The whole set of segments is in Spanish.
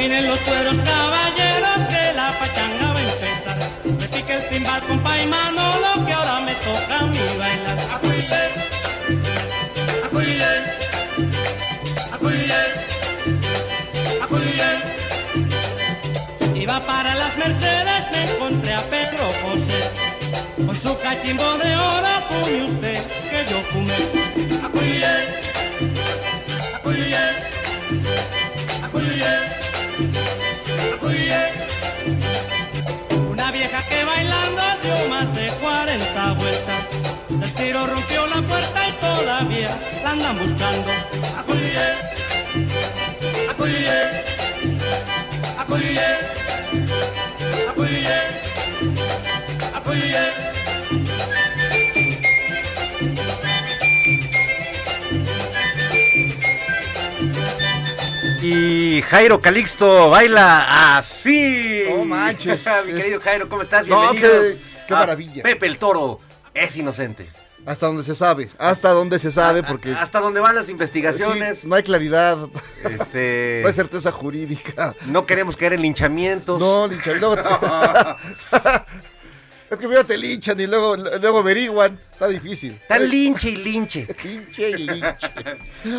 Afinen los cueros caballeros que la pachanga va a empezar. Me pique el timbal compa y Manolo que ahora me toca a mí bailar. Acuye, acuye, acuye, acuye. Iba para las Mercedes, me encontré a Pedro José. Con su cachimbo de oro fume usted que yo fumé. Acuye, acuye, acuye. Vieja que bailando dio más de 40 vueltas. El tiro rompió la puerta y todavía la andan buscando. Acuye, acuye, acuye, acuye, acuye. Y Jairo Calixto baila así. No manches. Mi querido Jairo, ¿cómo estás? No, Bienvenido. qué- maravilla. Pepe el Toro es inocente. Hasta donde se sabe, hasta donde se sabe, porque Hasta donde van las sí, investigaciones. no hay claridad, Este, no hay certeza jurídica. no queremos caer en linchamientos. No, luego te- es que primero te linchan y luego, luego averiguan. Está difícil. Tan linche y linche. Linche y linche.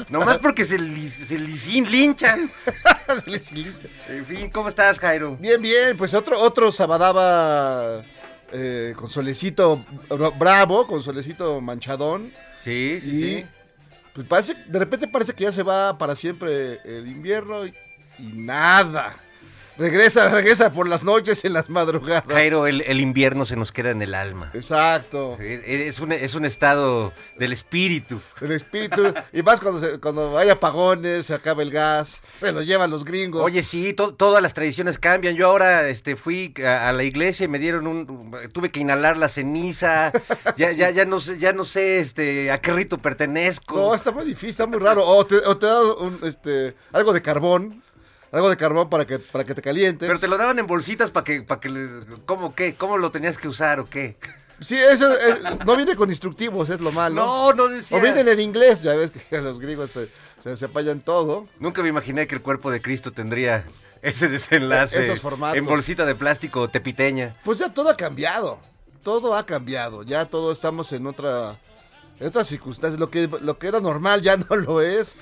Nomás porque se, li- se li- linchan. Se les lincha. En fin, ¿cómo estás, Jairo? Bien, bien, pues otro, otro Sabadaba eh, con solecito bra- bravo, con solecito manchadón. Sí, sí, Y sí. pues parece, de repente parece que ya se va para siempre el invierno y, y nada. Regresa, regresa por las noches en las madrugadas. Jairo, el, el invierno se nos queda en el alma. Exacto. Es un, es un estado del espíritu. El espíritu. Y más cuando, se- cuando hay apagones, se acaba el gas, se lo llevan los gringos. Oye, sí, to- todas las tradiciones cambian. Yo ahora este, fui a, a la iglesia y me dieron un... Tuve que inhalar la ceniza. Ya, ya, ya no sé, ya no sé este, a qué rito pertenezco. No, está muy difícil, está muy raro. O te, o te da un, este, algo de carbón. Algo de carbón para que, para que te calientes. Pero te lo daban en bolsitas para que, para que, ¿cómo qué? ¿Cómo lo tenías que usar o qué? Sí, eso es- no viene con instructivos, es lo malo. No, no decía. O vienen en inglés, ya ves que los gringos te- se sepayan todo. Nunca me imaginé que el cuerpo de Cristo tendría ese desenlace. Esos formatos. En bolsita de plástico tepiteña. Pues ya todo ha cambiado. Todo ha cambiado. Ya todo estamos en otra, en otras circunstancias. Lo que, lo que era normal ya no lo es.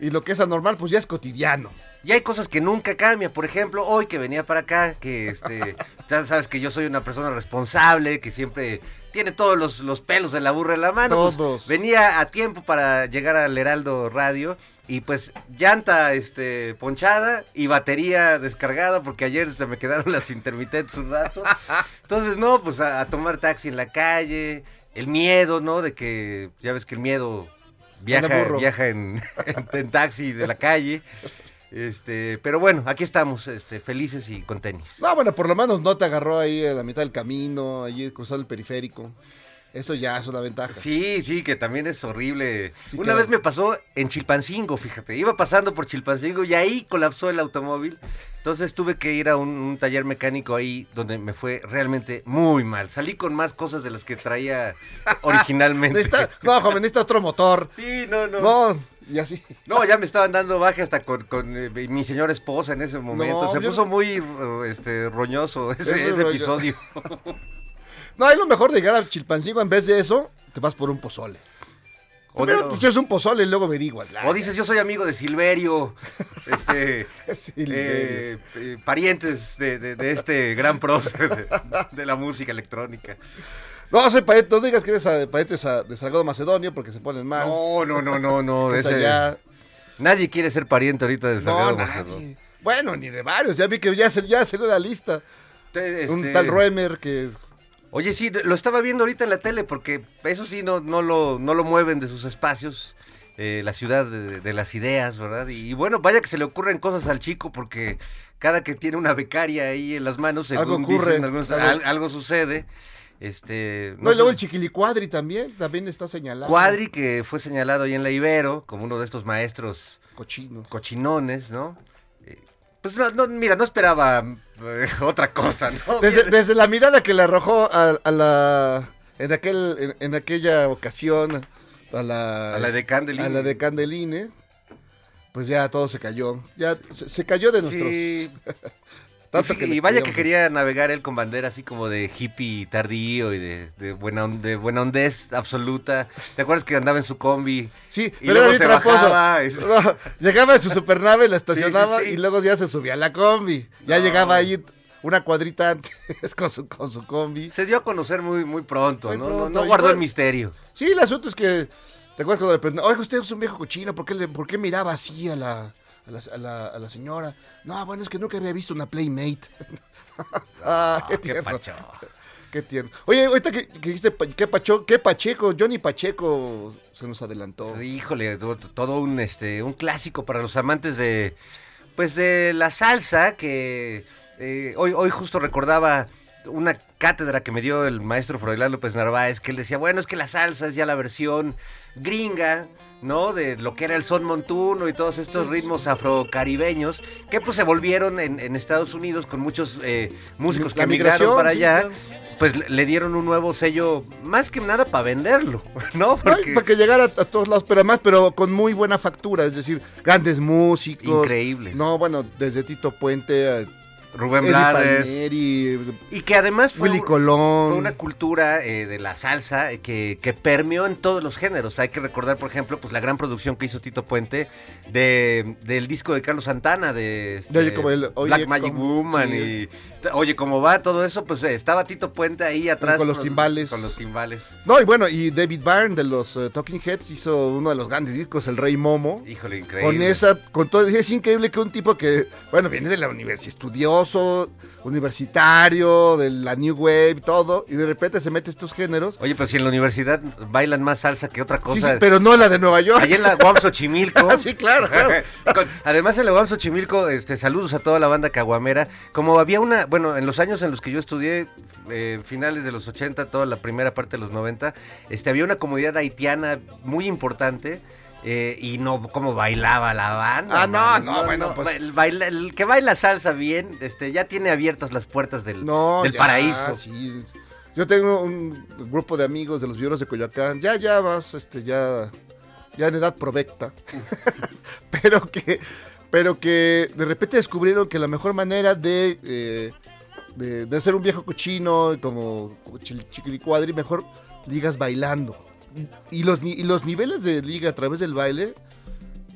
Y lo que es anormal, pues ya es cotidiano. Y hay cosas que nunca cambian. Por ejemplo, hoy que venía para acá, que este, ya sabes que yo soy una persona responsable, que siempre tiene todos los, los pelos de la burra en la mano. pues, Todos. venía a tiempo para llegar al Heraldo Radio. Y pues llanta este ponchada y batería descargada porque ayer se me quedaron las intermitentes un rato. Entonces, no, pues a, a tomar taxi en la calle, el miedo, ¿no? De que ya ves que el miedo viaja, viaja en, en- en taxi de la calle. Este, pero bueno, aquí estamos, este, felices y con tenis. No, bueno, por lo menos no te agarró ahí a la mitad del camino, allí cruzando el periférico. Eso ya es una ventaja. Sí, sí, que también es horrible. Sí, Una claro. vez me pasó en Chilpancingo, fíjate. Iba pasando por Chilpancingo y ahí colapsó el automóvil. Entonces tuve que ir a un, un taller mecánico ahí donde me fue realmente muy mal. Salí con más cosas de las que traía originalmente. Necesita- no, joven, necesita otro motor. Sí, no, no. no. No, y así. ya me estaban dando baje hasta con, con, eh, mi señora esposa en ese momento. No, Se puso muy eh, este, roñoso ese, Es episodio. No, hay lo mejor de llegar a Chilpancingo, en vez de eso, te vas por un pozole. O, Primero te un pozole y luego averiguas. o dices, yo soy amigo de Silverio. Este, Silverio. eh, eh, parientes de, de- de este gran prócer de, de la música electrónica. No, soy pariente, no digas que eres eh, pariente sa- de Salgado Macedonio porque se ponen mal. No, no, no, no, no. Ese- allá- Nadie quiere ser pariente ahorita de Salgado. Macedonio. Bueno, ni de varios. Ya vi que ya, se, ya salió la lista. Un este, tal Roemer que es Oye, sí, lo estaba viendo ahorita en la tele porque eso sí no, no, lo, no lo mueven de sus espacios, eh, la ciudad de, de las ideas, ¿verdad? Y, y bueno, vaya que se le ocurren cosas al chico porque cada que tiene una becaria ahí en las manos, según Algo ocurre, dicen algunos, algo- al- algo sucede. Este, No, y luego sé, el Chiquilicuadri también, también está señalado. Cuadri que fue señalado ahí en la Ibero como uno de estos maestros Cochino. cochinones, ¿no? Eh, Pues no, no, mira, no esperaba eh, otra cosa, ¿no? Desde, desde la mirada que le arrojó a, a la. En, aquel, en, en aquella ocasión a la. A la de Candelines. A la de Candelines. Pues ya todo se cayó. Ya se, se cayó de nuestros. Sí. tanto y, que vaya que quería navegar él con bandera así como de hippie tardío y de, de buena, on- de buena hondez absoluta. ¿Te acuerdas que andaba en su combi? Sí, y pero luego era bien se tramposo. bajaba, y- No, llegaba en su supernave, la estacionaba Sí, sí, sí. y luego ya se subía a la combi. Ya No. llegaba ahí una cuadrita antes con su, con su combi. Se dio a conocer muy, muy pronto, Muy ¿no? No- guardó igual. el misterio. Sí, el asunto es que. ¿Te acuerdas cuando le preguntaron, oiga, usted es un viejo cochino, ¿por qué, le- por qué miraba así a la, a, la, a la- a la señora? No, bueno, es que nunca había visto una Playmate. ah, qué Ah, qué tierno. pacho. Qué tierno. Oye, ahorita que, que dijiste, qué, pacho, qué Pacheco, Johnny Pacheco se nos adelantó. Híjole, to- todo un este un clásico para los amantes de pues de la salsa que eh, hoy hoy justo recordaba una cátedra que me dio el maestro Froilán López Narváez que él decía, bueno, es que la salsa es ya la versión gringa, ¿no? De lo que era el son montuno y todos estos ritmos afrocaribeños que pues se volvieron en, en Estados Unidos con muchos eh, músicos que migraron para sí, allá. claro. Pues le- dieron un nuevo sello, más que nada para venderlo, ¿no? No, para que llegara a, a todos lados, pero además, pero con muy buena factura, es decir, grandes músicos. Increíbles. No, bueno, desde Tito Puente a Rubén Eddie Blades. Palmieri, Y que además fue, Willy Colón. fue una cultura eh, de la salsa eh, que, que permeó en todos los géneros. Hay que recordar, por ejemplo, pues la gran producción que hizo Tito Puente de, del disco de Carlos Santana, de, este, Oye, como el- Oye, Black Magic como- Woman sí. y Oye, cómo va todo eso, pues eh, estaba Tito Puente ahí atrás. Con los timbales. Con los timbales. No, y bueno, y David Byrne de los Talking Heads hizo uno de los grandes discos, El Rey Momo. Híjole, increíble. Con esa, con todo, es increíble que un tipo que, bueno, viene de la universidad, universitario, de la New Wave, todo, y de repente se mete estos géneros. Oye, pero si en la universidad bailan más salsa que otra cosa. Sí, sí, pero no la de Nueva York. Allá en la UAM Xochimilco. Ah, sí, claro, además en la UAM Xochimilco, este, saludos a toda la banda caguamera. Como había una, bueno, en los años en los que yo estudié, eh, finales de los 80, toda la primera parte de los 90, este, había una comunidad haitiana muy importante. Eh, y no como bailaba la banda. Ah, no, no, bueno, pues- El, baila- el que baila salsa bien, este, ya tiene abiertas las puertas del, No, del ya, paraíso. sí. Yo tengo un grupo de amigos de los violos de Coyoacán, ya, ya vas, este, ya, ya en edad provecta, pero que, pero que de repente descubrieron que la mejor manera de, eh, de, de ser un viejo cochino como chiquilicuadri, mejor ligas bailando. Y los, y los niveles de liga a través del baile,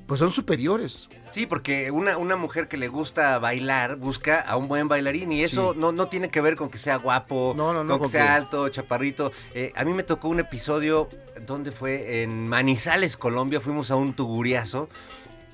pues son superiores. Sí, porque una, una mujer que le gusta bailar busca a un buen bailarín y eso Sí. no, no tiene que ver con que sea guapo, No, no, no, con que sea alto, chaparrito. Eh, a mí me tocó un episodio, ¿dónde fue? En Manizales, Colombia, fuimos a un tuguriazo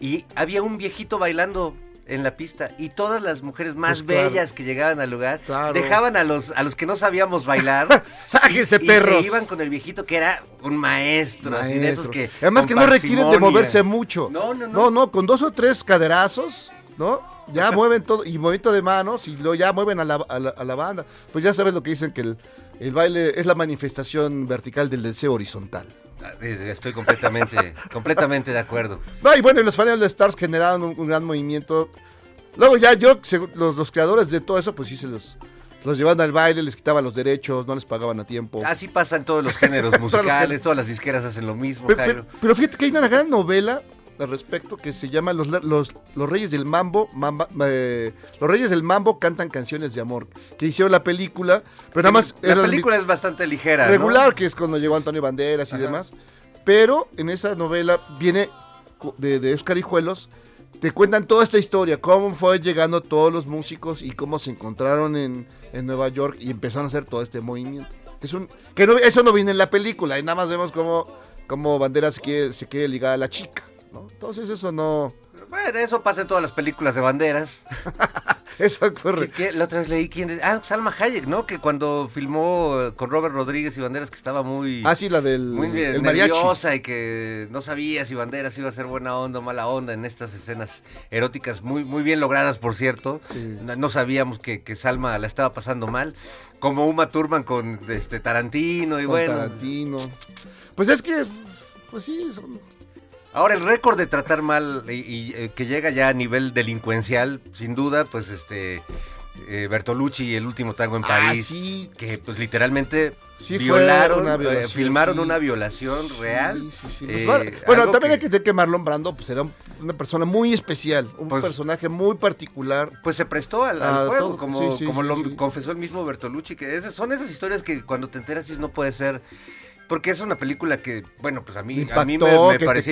y había un viejito bailando en la pista y todas las mujeres más Pues claro. bellas que llegaban al lugar Claro. dejaban a los a los que no sabíamos bailar ¡Sáquense, y perros! se iban con el viejito que era un maestro, así de esos que Además que no requieren de moverse mucho. No, no, no. No, no, con dos o tres caderazos, ¿no? Ya mueven todo, y movimiento de manos, y luego ya mueven a la, a la- a la banda. Pues ya sabes lo que dicen, que el, El baile es la manifestación vertical del deseo horizontal. Ah, eh, Estoy completamente, completamente de acuerdo. No, y bueno, los fans de Stars generaron un, un gran movimiento. Luego ya yo, los, los creadores de todo eso, pues sí se los, los llevaban al baile, les quitaban los derechos, no les pagaban a tiempo. Así pasa en todos los géneros musicales, todas las disqueras hacen lo mismo, Pero, Jairo. pero- pero fíjate que hay una gran novela al respecto que se llama Los, los, los Reyes del Mambo. Mamba- eh, los Reyes del Mambo cantan canciones de amor. Que hicieron la película, pero nada más La era película es bastante ligera, ¿no? regular, que es cuando llegó Antonio Banderas y Ajá. demás. Pero en esa novela viene de, de Oscar Hijuelos. Te cuentan toda esta historia, cómo fue llegando todos los músicos y cómo se encontraron en, en Nueva York y empezaron a hacer todo este movimiento. Es un, que no, eso no viene en la película, y nada más vemos cómo, cómo Banderas se quiere, se quiere ligar a la chica. ¿No? Entonces eso no... Bueno, eso pasa en todas las películas de banderas. Eso ocurre. ¿Qué, qué? La otra vez leí quién es- Ah, Salma Hayek, ¿no? Que cuando filmó con Robert Rodríguez y Banderas que estaba muy... Ah, sí, la del muy el mariachi. nerviosa y que no sabía si Banderas iba a ser buena onda o mala onda en estas escenas eróticas muy muy bien logradas, por cierto. Sí. No, no sabíamos que, que Salma la estaba pasando mal. Como Uma Thurman con este Tarantino y con bueno. Tarantino. Pues es que, pues sí, son- Ahora el récord de tratar mal y, y, eh, que llega ya a nivel delincuencial, sin duda, pues este eh, Bertolucci y el último tango en Ah, París, sí. que pues literalmente Sí, violaron, una eh, filmaron sí. una violación real. sí, sí. eh, bueno, bueno, algo también hay que entender que Marlon Brando pues, era un- una persona muy especial, un Pues- personaje muy particular. Pues se prestó al, al Ah, juego, todo, como, lo confesó el mismo Bertolucci, que esas, son esas historias que cuando te enteras dices no puede ser, porque es una película que, bueno, pues a mí, a mí me, me que te porque es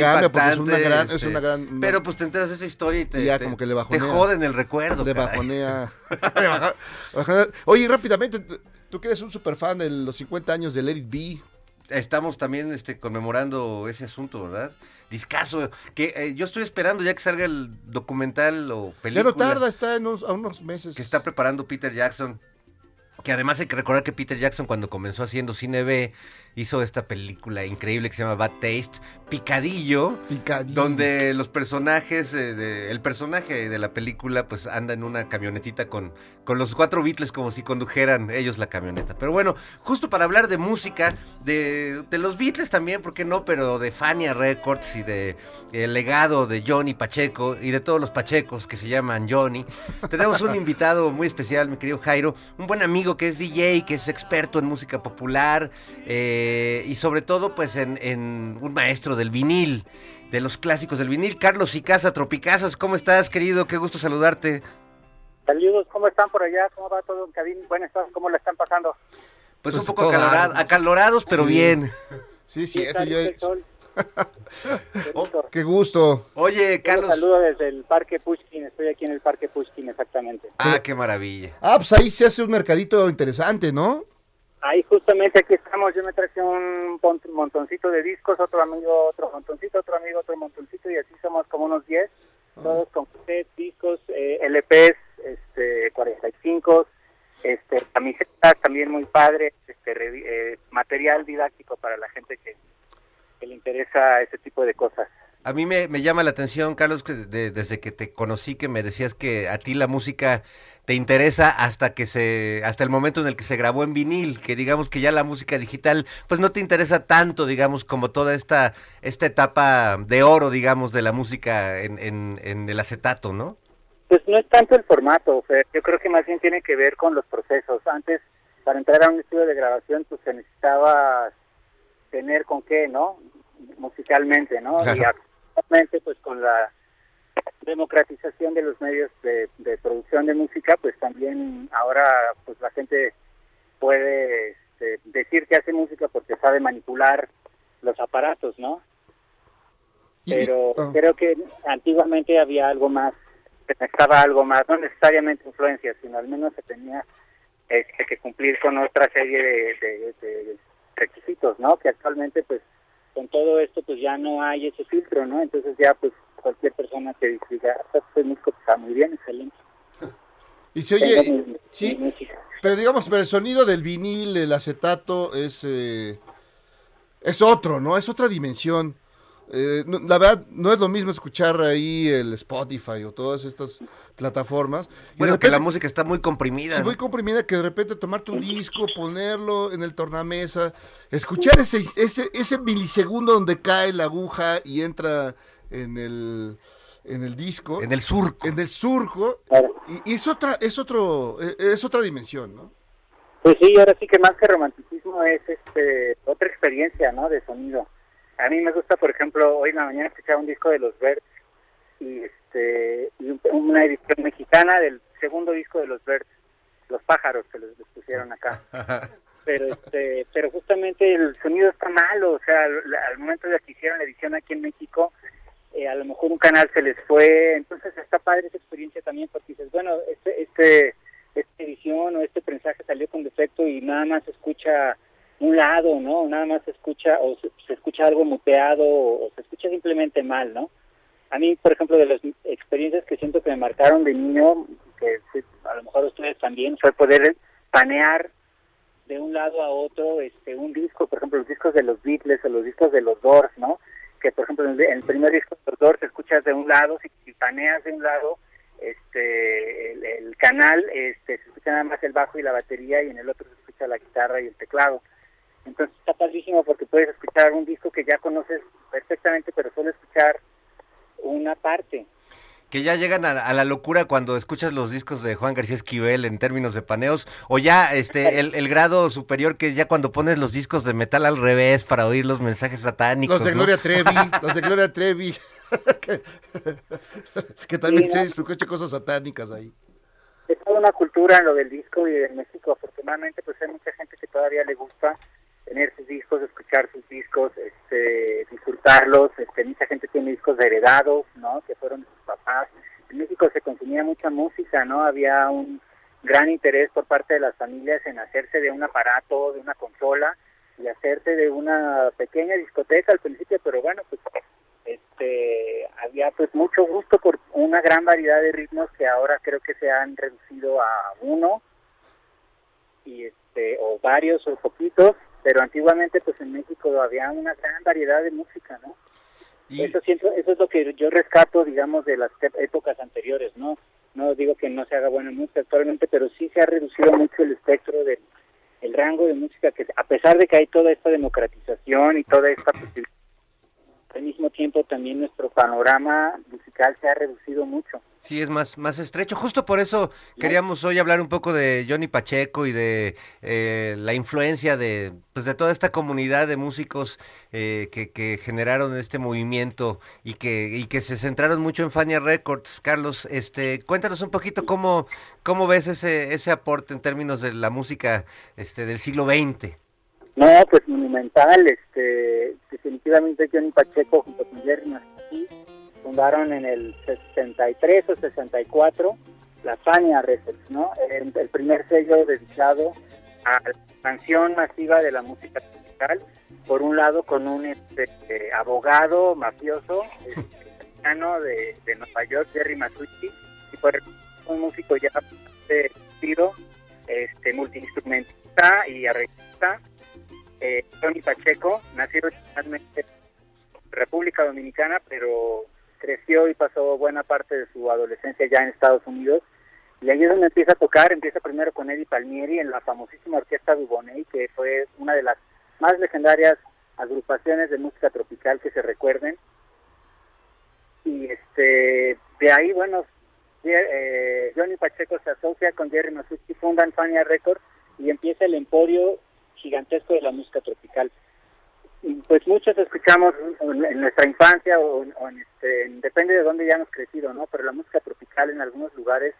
una gran- es este, una gran- Pero pues te enteras de esa historia y te, ya te- como que le te bajonea. joden el recuerdo. Le caray. bajonea. le baja- bajonea. Oye, rápidamente, tú- que eres un super fan de los 50 años de Let It Be. Estamos también este, conmemorando ese asunto, ¿verdad? Discaso, que eh, yo estoy esperando ya que salga el documental o película. no tarda, está en unos, a unos meses. que está preparando Peter Jackson. Que además hay que recordar que Peter Jackson cuando comenzó haciendo cine B hizo esta película increíble que se llama Bad Taste, Picadillo, Picadillo. donde los personajes, eh, de- el personaje de la película pues anda en una camionetita con, con los cuatro Beatles como si condujeran ellos la camioneta. Pero bueno, justo para hablar de música, de, de los Beatles también, ¿por qué no? Pero de Fania Records y de el legado de Johnny Pacheco y de todos los Pachecos que se llaman Johnny. Tenemos un invitado muy especial, mi querido Jairo, un buen amigo que es DJ, que es experto en música popular eh, y sobre todo pues en, en un maestro del vinil, de los clásicos del vinil. Carlos Icasa, Tropicazas, ¿cómo estás, querido? Qué gusto saludarte. Saludos, ¿cómo están por allá? ¿Cómo va todo en cabina? Buenas tardes, ¿cómo la están pasando? Pues, Pues un poco acalorado- acalorados, pero Sí. bien. Sí, sí, ¿Qué eso tal yo- sol? Qué gusto. Oye, Carlos. saludo desde el Parque Pushkin, estoy aquí en el Parque Pushkin exactamente. Ah, qué maravilla. Ah, pues ahí se hace un mercadito interesante, ¿no? Ahí justamente aquí estamos, yo me traje un montoncito de discos, otro amigo otro montoncito, otro amigo otro montoncito y así somos como unos 10, todos con cassettes, discos, eh, LPs, este, 45, este, camisetas también muy padre, este, revi- eh, material didáctico para la gente que, que le interesa ese tipo de cosas. A mí me, me llama la atención, Carlos, que de- desde que te conocí, que me decías que a ti la música te interesa hasta que se, hasta el momento en el que se grabó en vinil, que digamos que ya la música digital, pues no te interesa tanto, digamos, como toda esta, esta etapa de oro, digamos, de la música en, en, en el acetato, ¿no? Pues no es tanto el formato, Fer. yo creo que más bien tiene que ver con los procesos. Antes, para entrar a un estudio de grabación, pues se necesitaba tener con qué, ¿no? Musicalmente, ¿no? Claro. Y actualmente, pues con la democratización de los medios de, de producción de música, pues también ahora, pues la gente puede este, decir que hace música porque sabe manipular los aparatos, ¿no? Pero ah. creo que antiguamente había algo más, se necesitaba algo más, no necesariamente influencia, sino al menos se tenía este, que cumplir con otra serie de, de- de requisitos, ¿no? Que actualmente, pues, con todo esto, pues ya no hay ese filtro, ¿no? Entonces ya, pues, cualquier persona que diga, "Ah, soy músico, pues, está muy bien, excelente. Y se oye, mi sí, pero digamos, pero el sonido del vinil, el acetato, es, eh, es otro, ¿no? Es otra dimensión. Eh, no- la verdad, no es lo mismo escuchar ahí el Spotify o todas estas plataformas. Y Bueno, que la música está muy comprimida. Sí, ¿no? muy comprimida que de repente tomar tu disco, ponerlo en el tornamesa, escuchar ese, ese, ese milisegundo donde cae la aguja y entra en el, en el disco. En el surco. En el surco. Claro. Y, y es otra, es otro, eh, es otra dimensión, ¿no? Pues sí, ahora sí que más que romanticismo es este otra experiencia, ¿no? De sonido. A mí me gusta, por ejemplo, hoy en la mañana escuchaba un disco de los Birds y este y una edición mexicana del segundo disco de los Birds, Los pájaros que les, les pusieron acá. Pero este, pero justamente el sonido está malo, o sea, al, al momento de que hicieron la edición aquí en México, eh, a lo mejor un canal se les fue, entonces está padre esa experiencia también porque dices, bueno, este este esta edición o este prensaje salió con defecto y nada más se escucha un lado, ¿no? Nada más se escucha o se, escucha algo muteado o, o se escucha simplemente mal, ¿no? A mí, por ejemplo, de las experiencias que siento que me marcaron de niño, que a lo mejor ustedes también, fue poder panear de un lado a otro este un disco, por ejemplo, los discos de los Beatles o los discos de los Doors, ¿no? Que, por ejemplo, en el, primer disco de Doors escuchas de un lado, si, si paneas de un lado, este el, el canal este se escucha nada más el bajo y la batería y en el otro se escucha la guitarra y el teclado. Entonces está padrísimo porque puedes escuchar un disco que ya conoces perfectamente pero solo escuchar una parte Que ya llegan a, a la locura cuando escuchas los discos de Juan García Esquivel en términos de paneos, o ya este el, el grado superior que ya cuando pones los discos de metal al revés para oír los mensajes satánicos. Los de ¿no? Gloria Trevi, los de Gloria Trevi, que, que también se escucha cosas satánicas ahí. es toda una cultura en lo del disco y en México afortunadamente pues hay mucha gente que todavía le gusta tener sus discos, escuchar sus discos, este, disfrutarlos, este, mucha gente tiene discos heredados, ¿no? Que fueron de sus papás. En México se consumía mucha música, ¿no? Había un gran interés por parte de las familias en hacerse de un aparato, de una consola y hacerse de una pequeña discoteca al principio, pero bueno, pues este había pues mucho gusto por una gran variedad de ritmos que ahora creo que se han reducido a uno y este o varios o poquitos pero antiguamente pues en México había una gran variedad de música no Y- eso siento eso es lo que yo rescato digamos de las épocas anteriores no no digo que no se haga buena música actualmente pero sí se ha reducido mucho el espectro del el rango de música que a pesar de que hay toda esta democratización y toda esta posibilidad al mismo tiempo también nuestro panorama musical se ha reducido mucho. Sí, es más, más estrecho. Justo por eso queríamos hoy hablar un poco de Johnny Pacheco y de eh, la influencia de, pues de toda esta comunidad de músicos eh, que, que generaron este movimiento y que, y que se centraron mucho en Fania Records. Carlos, este, cuéntanos un poquito cómo, cómo ves ese, ese aporte en términos de la música este, del siglo XX. No, pues monumental, este, definitivamente Johnny Pacheco junto con Jerry Masaki fundaron en el 63 o 64 la Fania Records, ¿no? El, primer sello dedicado a la expansión masiva de la música tropical, por un lado con un este, abogado mafioso mexicano de, de Nueva York, Jerry Masucci, y por un músico ya de este, multiinstrumentista y arreglista, eh, Tony Pacheco, nacido originalmente en República Dominicana, pero creció y pasó buena parte de su adolescencia ya en Estados Unidos. Y ahí es donde empieza a tocar, empieza primero con Eddie Palmieri en la famosísima orquesta Dubonnet, que fue una de las más legendarias agrupaciones de música tropical que se recuerden. Y este de ahí, bueno, eh, Johnny Pacheco se asocia con Jerry Masucci, fundan Fania Records y empieza el emporio gigantesco de la música tropical. Pues muchos escuchamos en, nuestra infancia o, o en este, en- depende de dónde hayamos crecido, ¿no? Pero la música tropical en algunos lugares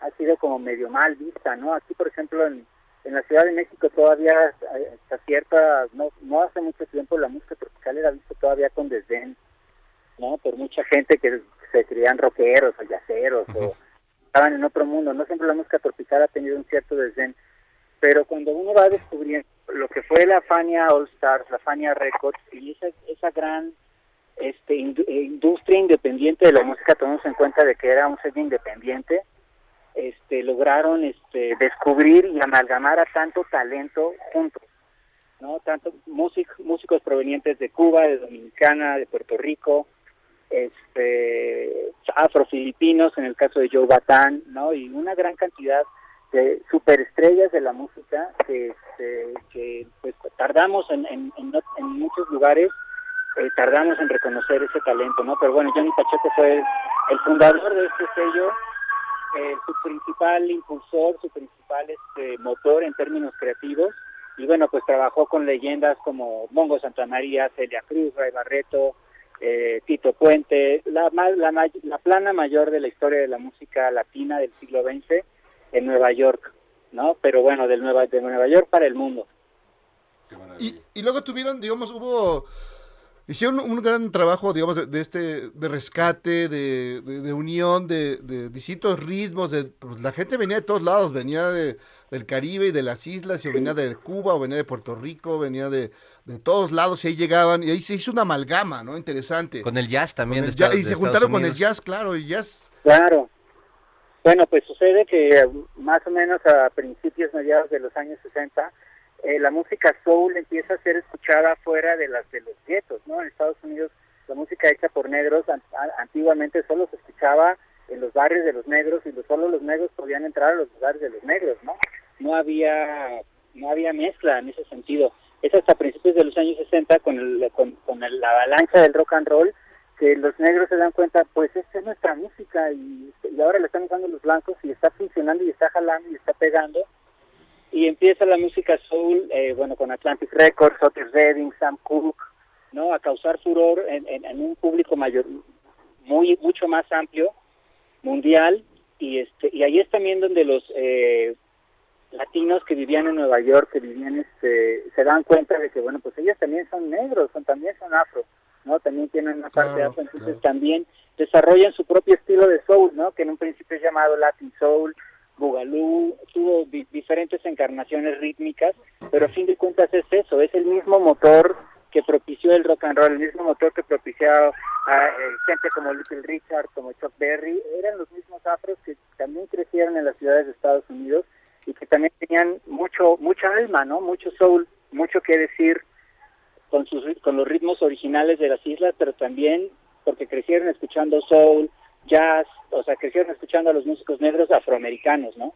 ha sido como medio mal vista, ¿no? Aquí, por ejemplo, en, en la Ciudad de México todavía eh, hasta cierta, no, no hace mucho tiempo la música tropical era vista todavía con desdén, ¿no? Por mucha gente que se creían rockeros o yaceros o estaban en otro mundo, ¿no? Siempre la música tropical ha tenido un cierto desdén pero cuando uno va descubriendo lo que fue la Fania All Stars, la Fania Records y esa, esa gran este eh, industria independiente de la música, tomamos en cuenta de que era un sello independiente, este lograron este descubrir y amalgamar a tanto talento juntos. ¿no? Tanto músic, músicos provenientes de Cuba, de Dominicana, de Puerto Rico, este, afrofilipinos, en el caso de Joe Batán, ¿no? Y una gran cantidad de superestrellas de la música que, este, que pues tardamos en, en muchos lugares, eh, tardamos en reconocer ese talento, ¿no? Pero bueno, Johnny Pacheco fue el fundador de este sello, eh, su principal impulsor, su principal este, motor en términos creativos, y bueno, pues trabajó con leyendas como Mongo Santamaría, Celia Cruz, Ray Barreto, eh, Tito Puente, la, la, la plana mayor de la historia de la música latina del siglo XX en Nueva York, ¿no? Pero bueno, del Nueva, de Nueva York para el mundo. Y, y luego tuvieron, digamos, hubo hicieron un gran trabajo, digamos, de, de este, de rescate, de, de, de unión, de, de, distintos ritmos. De, pues, la gente venía de todos lados, venía de, del Caribe y de las islas, y venía de Cuba, o venía de Puerto Rico, venía de, de todos lados, y ahí llegaban, y ahí se hizo una amalgama, ¿no? Interesante. Con el jazz también. Con el de jazz, Estados- y se Estados juntaron con el jazz, claro, el jazz. Claro. Bueno, pues sucede que eh, más o menos a principios, mediados de los años 60, eh, la música soul empieza a ser escuchada fuera de las de los guetos, ¿no? En Estados Unidos la música hecha por negros antiguamente solo se escuchaba en los barrios de los negros y solo los negros podían entrar a los lugares de los negros, ¿no? No había no había mezcla en ese sentido. Es hasta principios de los años 60 con, el, con, con el- la avalancha del rock and roll que los negros se dan cuenta, pues esta es nuestra música y, ahora la están usando los blancos y está funcionando y está jalando y está pegando. Y empieza la música soul, eh, bueno, con Atlantic Records, Otis Redding, Sam Cooke, ¿no? A causar furor en, en- en un público mayor, muy mucho más amplio, mundial, y este y ahí es también donde los eh, latinos que vivían en Nueva York, que vivían, este, se dan cuenta de que, bueno, pues ellos también son negros, son también son afro, ¿no? También tienen una parte Claro, afro, entonces claro. también desarrollan su propio estilo de soul, ¿no? Que en un principio es llamado Latin Soul, Boogaloo, tuvo di- diferentes encarnaciones rítmicas, pero a fin de cuentas es eso, es el mismo motor que propició el rock and roll, el mismo motor que propició a eh, gente como Little Richard, como Chuck Berry, eran los mismos afros que también crecieron en las ciudades de Estados Unidos y que también tenían mucho mucha alma, ¿no? Mucho soul, mucho que decir con sus con los ritmos originales de las islas, pero también porque crecieron escuchando soul, jazz, o sea, crecieron escuchando a los músicos negros afroamericanos, ¿no?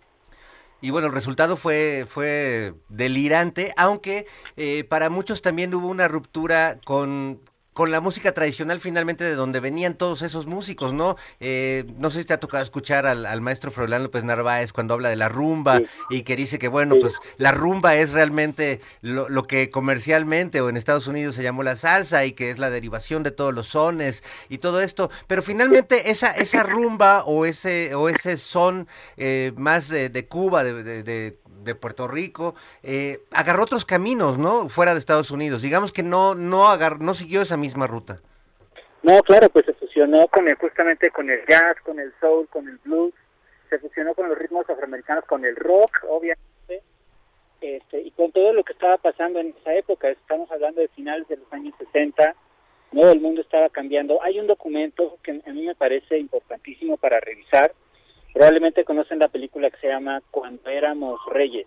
Y bueno, el resultado fue, fue delirante, aunque eh, para muchos también hubo una ruptura con, con la música tradicional finalmente de donde venían todos esos músicos, ¿no? Eh, no sé si te ha tocado escuchar al, al maestro Froilán López Narváez cuando habla de la rumba Sí. y que dice que, bueno, Sí. pues la rumba es realmente lo, lo que comercialmente o en Estados Unidos se llamó la salsa y que es la derivación de todos los sones y todo esto, pero finalmente esa esa rumba o ese o ese son eh, más de, de Cuba, de, de- de- de Puerto Rico, eh, agarró otros caminos, ¿no? Fuera de Estados Unidos. Digamos que no no agar, no siguió esa misma ruta. No, claro, pues se fusionó con el, justamente con el jazz, con el soul, con el blues, se fusionó con los ritmos afroamericanos, con el rock, obviamente, este, y con todo lo que estaba pasando en esa época. Estamos hablando de finales de los años 60, ¿no? El mundo estaba cambiando. Hay un documento que a mí me parece importantísimo para revisar. Probablemente conocen la película que se llama Cuando éramos reyes,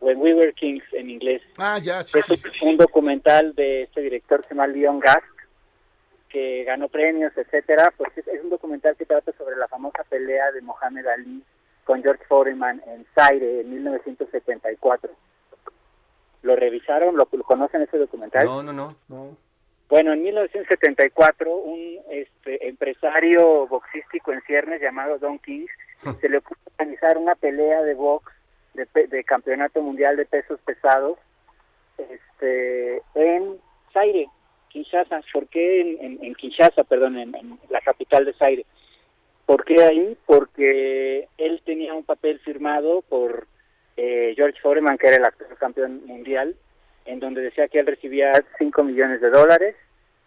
When We Were Kings en inglés. Ah, ya, sí. Es un, un documental de este director que se llama Leon Gask, que ganó premios, etcétera. Pues es, es un documental que trata sobre la famosa pelea de Mohamed Ali con George Foreman en Zaire en 1974. ¿Lo revisaron? ¿Lo, lo conocen ese documental? No, no, no. No. Bueno, en 1974, un este, empresario boxístico en ciernes llamado Don King se le ocurrió organizar una pelea de box de, de campeonato mundial de pesos pesados este, en Zaire, Kinshasa. ¿Por qué en, en- Kinshasa, perdón, en, la capital de Zaire? ¿Por qué ahí? Porque él tenía un papel firmado por eh, George Foreman, que era el actual campeón mundial, en donde decía que él recibía 5 millones de dólares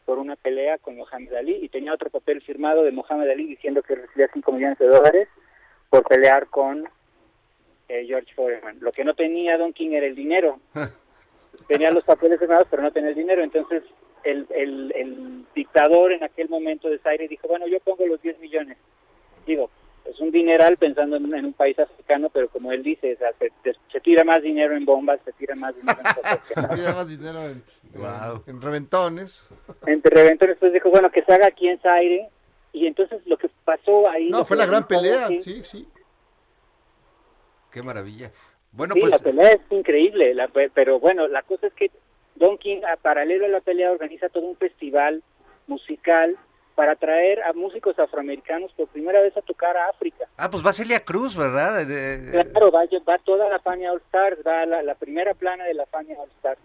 por una pelea con Mohamed Ali y tenía otro papel firmado de Mohamed Ali diciendo que recibía 5 millones de dólares por pelear con eh, George Foreman. Lo que no tenía Don King era el dinero. tenía los papeles firmados, pero no tenía el dinero. Entonces el, el, el dictador en aquel momento de Zaire dijo, bueno, yo pongo los 10 millones. Digo, es un dineral pensando en, en un país africano, pero como él dice, o sea, se, tira más dinero en bombas, se tira más dinero en cosas que no. Tiene más dinero en, Wow. en reventones. Entre reventones, pues dijo, bueno, que se haga aquí en Zaire. Y entonces lo que pasó ahí... No, fue la gran pelea, sí, sí. Qué maravilla. Bueno, Sí, pues la pelea es increíble, la pero bueno, la cosa es que Don King, a paralelo a la pelea, organiza todo un festival musical para traer a músicos afroamericanos por primera vez a tocar a África. Ah, pues va Celia Cruz, ¿verdad? Claro, va, va toda la Fania All Stars, va la, la primera plana de la Fania All Stars.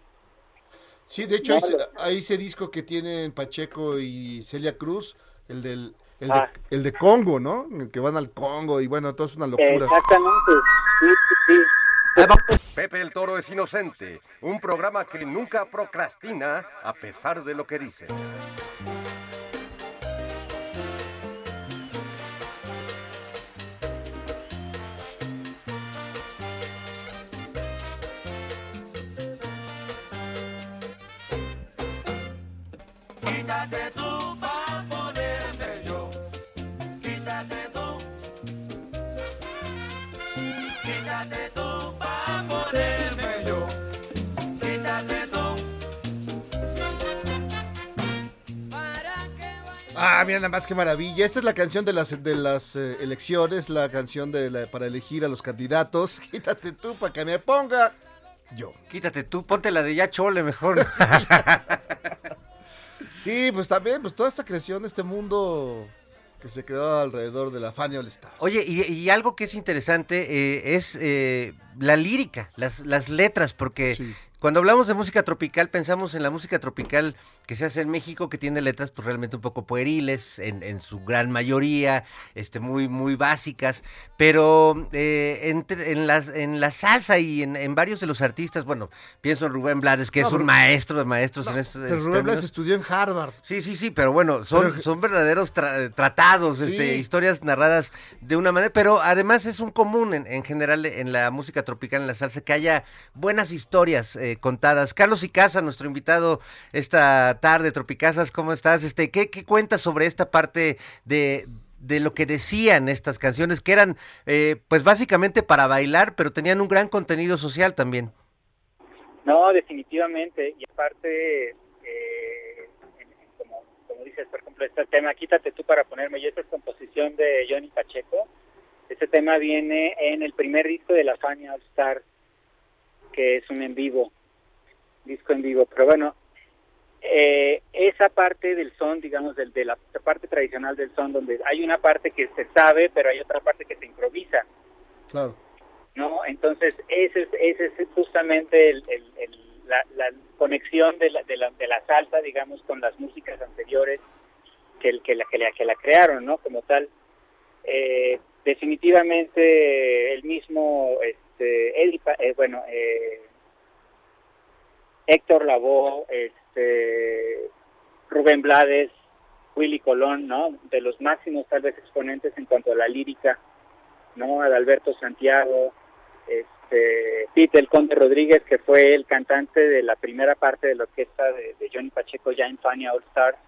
Sí, de hecho, No, ahí, se- lo- ahí ese disco que tienen Pacheco y Celia Cruz, el del el, Ah. de, el de Congo, ¿no? El que van al Congo y bueno, todo es una locura. Exactamente, sí, sí, sí. Ah, Pepe el Toro es inocente, un programa que nunca procrastina a pesar de lo que dice. Quítate tú Ah, mira nada más qué maravilla. Esta es la canción de las de las eh, elecciones, la canción de la- para elegir a los candidatos. Quítate tú para que me ponga yo. Quítate tú, ponte la de ya chole mejor. Sí, pues también, pues toda esta creación, este mundo que se creó alrededor de la Fania All Stars. Oye, y, y algo que es interesante eh, es eh, la lírica, las, las letras, porque Sí. Cuando hablamos de música tropical pensamos en la música tropical que se hace en México, que tiene letras pues realmente un poco pueriles, en, en su gran mayoría, este, muy, muy básicas, pero eh, entre- en, las, en la salsa y en, en varios de los artistas, bueno, pienso en Rubén Blades, que No, es un maestro de maestros No, en estos pero estos Rubén términos. estudió en Harvard. Sí, sí, sí, pero bueno, son, Pero- son verdaderos tra- tratados, este, historias narradas de una manera, pero además es un común en, en general en la música tropical, en la salsa, que haya buenas historias eh, contadas. Carlos Icaza, nuestro invitado esta tarde, Tropicazas, ¿cómo estás? Este, ¿qué, qué cuentas sobre esta parte de, de lo que decían estas canciones, que eran eh, pues básicamente para bailar, pero tenían un gran contenido social también? No, definitivamente. Y aparte, eh, como, como dices, por ejemplo, este tema, quítate tú para ponerme, y esta es composición de Johnny Pacheco. Este tema viene en el primer disco de la Fania All Star, que es un en vivo, disco en vivo. Pero bueno, eh, esa parte del son, digamos, del, de la parte tradicional del son, donde hay una parte que se sabe, pero hay otra parte que se improvisa. Claro. ¿no? Entonces, ese es, ese es justamente el, el- el- la, la conexión de la, de, la, de la salsa, digamos, con las músicas anteriores que, el- que, la, que, la, que la crearon, ¿no? Como tal. Eh, definitivamente el mismo, este, Eddie eh, bueno, eh, Héctor Lavoe, este, Rubén Blades, Willy Colón, ¿no? De los máximos tal vez exponentes en cuanto a la lírica, ¿no? Adalberto Santiago, este, Pete el Conde Rodríguez, que fue el cantante de la primera parte de la orquesta de, de Johnny Pacheco ya en Fania All Stars.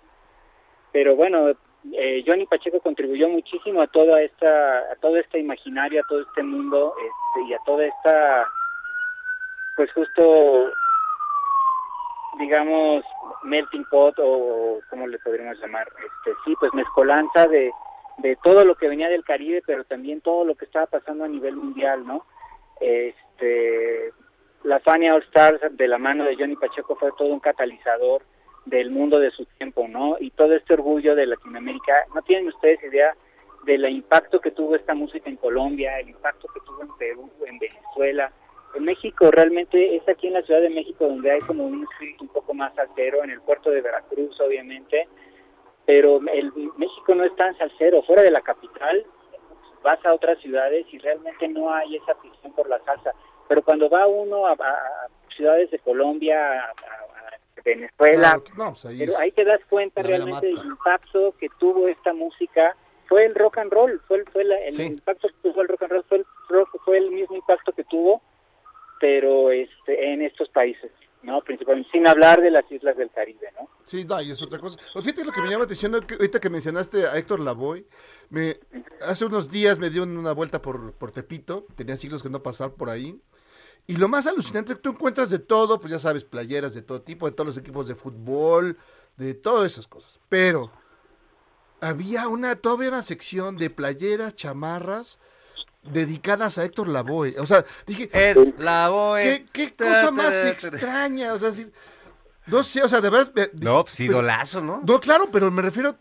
Pero bueno, eh, Johnny Pacheco contribuyó muchísimo a toda esta, a toda esta imaginaria, a todo este mundo este, y a toda esta, pues justo, digamos, melting pot o como le podríamos llamar, este, sí, pues mezcolanza de, de todo lo que venía del Caribe, pero también todo lo que estaba pasando a nivel mundial, ¿no? Este, la Fania All Stars de la mano de Johnny Pacheco fue todo un catalizador del mundo de su tiempo, ¿no? Y todo este orgullo de Latinoamérica, no tienen ustedes idea del impacto que tuvo esta música en Colombia, el impacto que tuvo en Perú, en Venezuela, en México realmente es aquí en la Ciudad de México donde hay como un espíritu un poco más salsero, en el puerto de Veracruz obviamente, pero el México no es tan salsero, fuera de la capital vas a otras ciudades y realmente no hay esa afición por la salsa, pero cuando va uno a, ciudades de Colombia, a, Venezuela, no, pues ahí pero ahí te das cuenta realmente del impacto que tuvo esta música. Fue el rock and roll, fue, el- fue la- el Sí. impacto que tuvo el rock and roll, fue el, rock- fue el mismo impacto que tuvo, pero este en estos países. ¿no? Principalmente, sin hablar de las islas del Caribe, ¿no? Sí, no, y es otra cosa. Pues fíjate lo que me llama la atención, ahorita que mencionaste a Héctor Lavoy, me, hace unos días me dio una vuelta por, por Tepito, tenía siglos que no pasar por ahí, y lo más alucinante es que tú encuentras de todo, pues ya sabes, playeras de todo tipo, de todos los equipos de fútbol, de todas esas cosas, pero había una, todavía una sección de playeras, chamarras, dedicadas a Héctor Lavoe. O sea, dije, Es Lavoe. ¿qué, qué Ta, cosa ta, más ta, ta. extraña? O sea, sí, no sé, o sea, de verdad. me- No, pues idolazo, ¿no? No, claro, pero me refiero,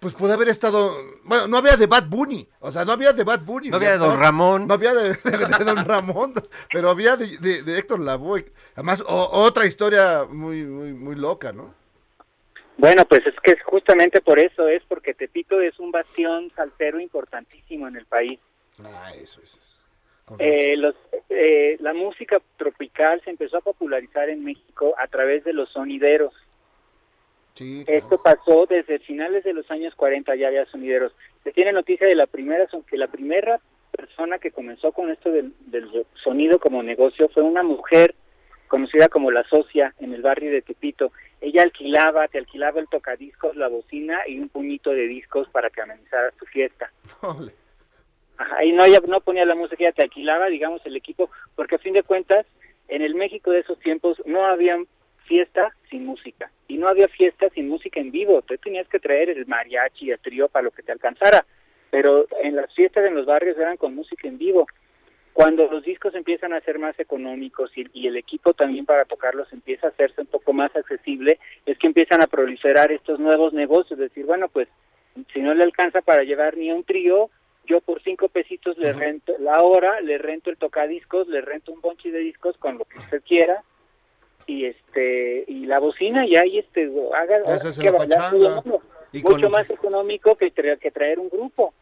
pues puede haber estado, bueno, no había de Bad Bunny, o sea, no había de Bad Bunny. No había de Don Ramón. No había de, de Don Ramón, pero había de, de- de Héctor Lavoe. Además, o- otra historia muy, muy, muy loca, ¿no? Bueno, pues es que es justamente por eso, es porque Tepito es un bastión salsero importantísimo en el país. Ah, eso, eso. eso. Eh, los, eh, la música tropical se empezó a popularizar en México a través de los sonideros. Sí, Esto pasó desde finales de los años 40, ya había sonideros. Se tiene noticia de la primera, son- que la primera persona que comenzó con esto del, del sonido como negocio fue una mujer conocida como la socia en el barrio de Tepito. Ella alquilaba, te alquilaba el tocadiscos, la bocina y un puñito de discos para que amenizara tu fiesta. Ole. Ajá, y no, ella no ponía la música, ella te alquilaba, digamos, el equipo, porque a fin de cuentas, en el México de esos tiempos no había fiesta sin música, y no había fiesta sin música en vivo, tú tenías que traer el mariachi, el trío para lo que te alcanzara, pero en las fiestas en los barrios eran con música en vivo. Cuando los discos empiezan a ser más económicos y, y el equipo también para tocarlos empieza a hacerse un poco más accesible, es que empiezan a proliferar estos nuevos negocios, decir, bueno, pues si no le alcanza para llevar ni un trío, yo por cinco pesitos le rento la hora, le rento el tocadiscos, le rento un bonche de discos con lo que usted quiera y este y la bocina y ahí este haga haga que la bailar todo mundo. Y mucho con- más económico que, tra- que traer un grupo.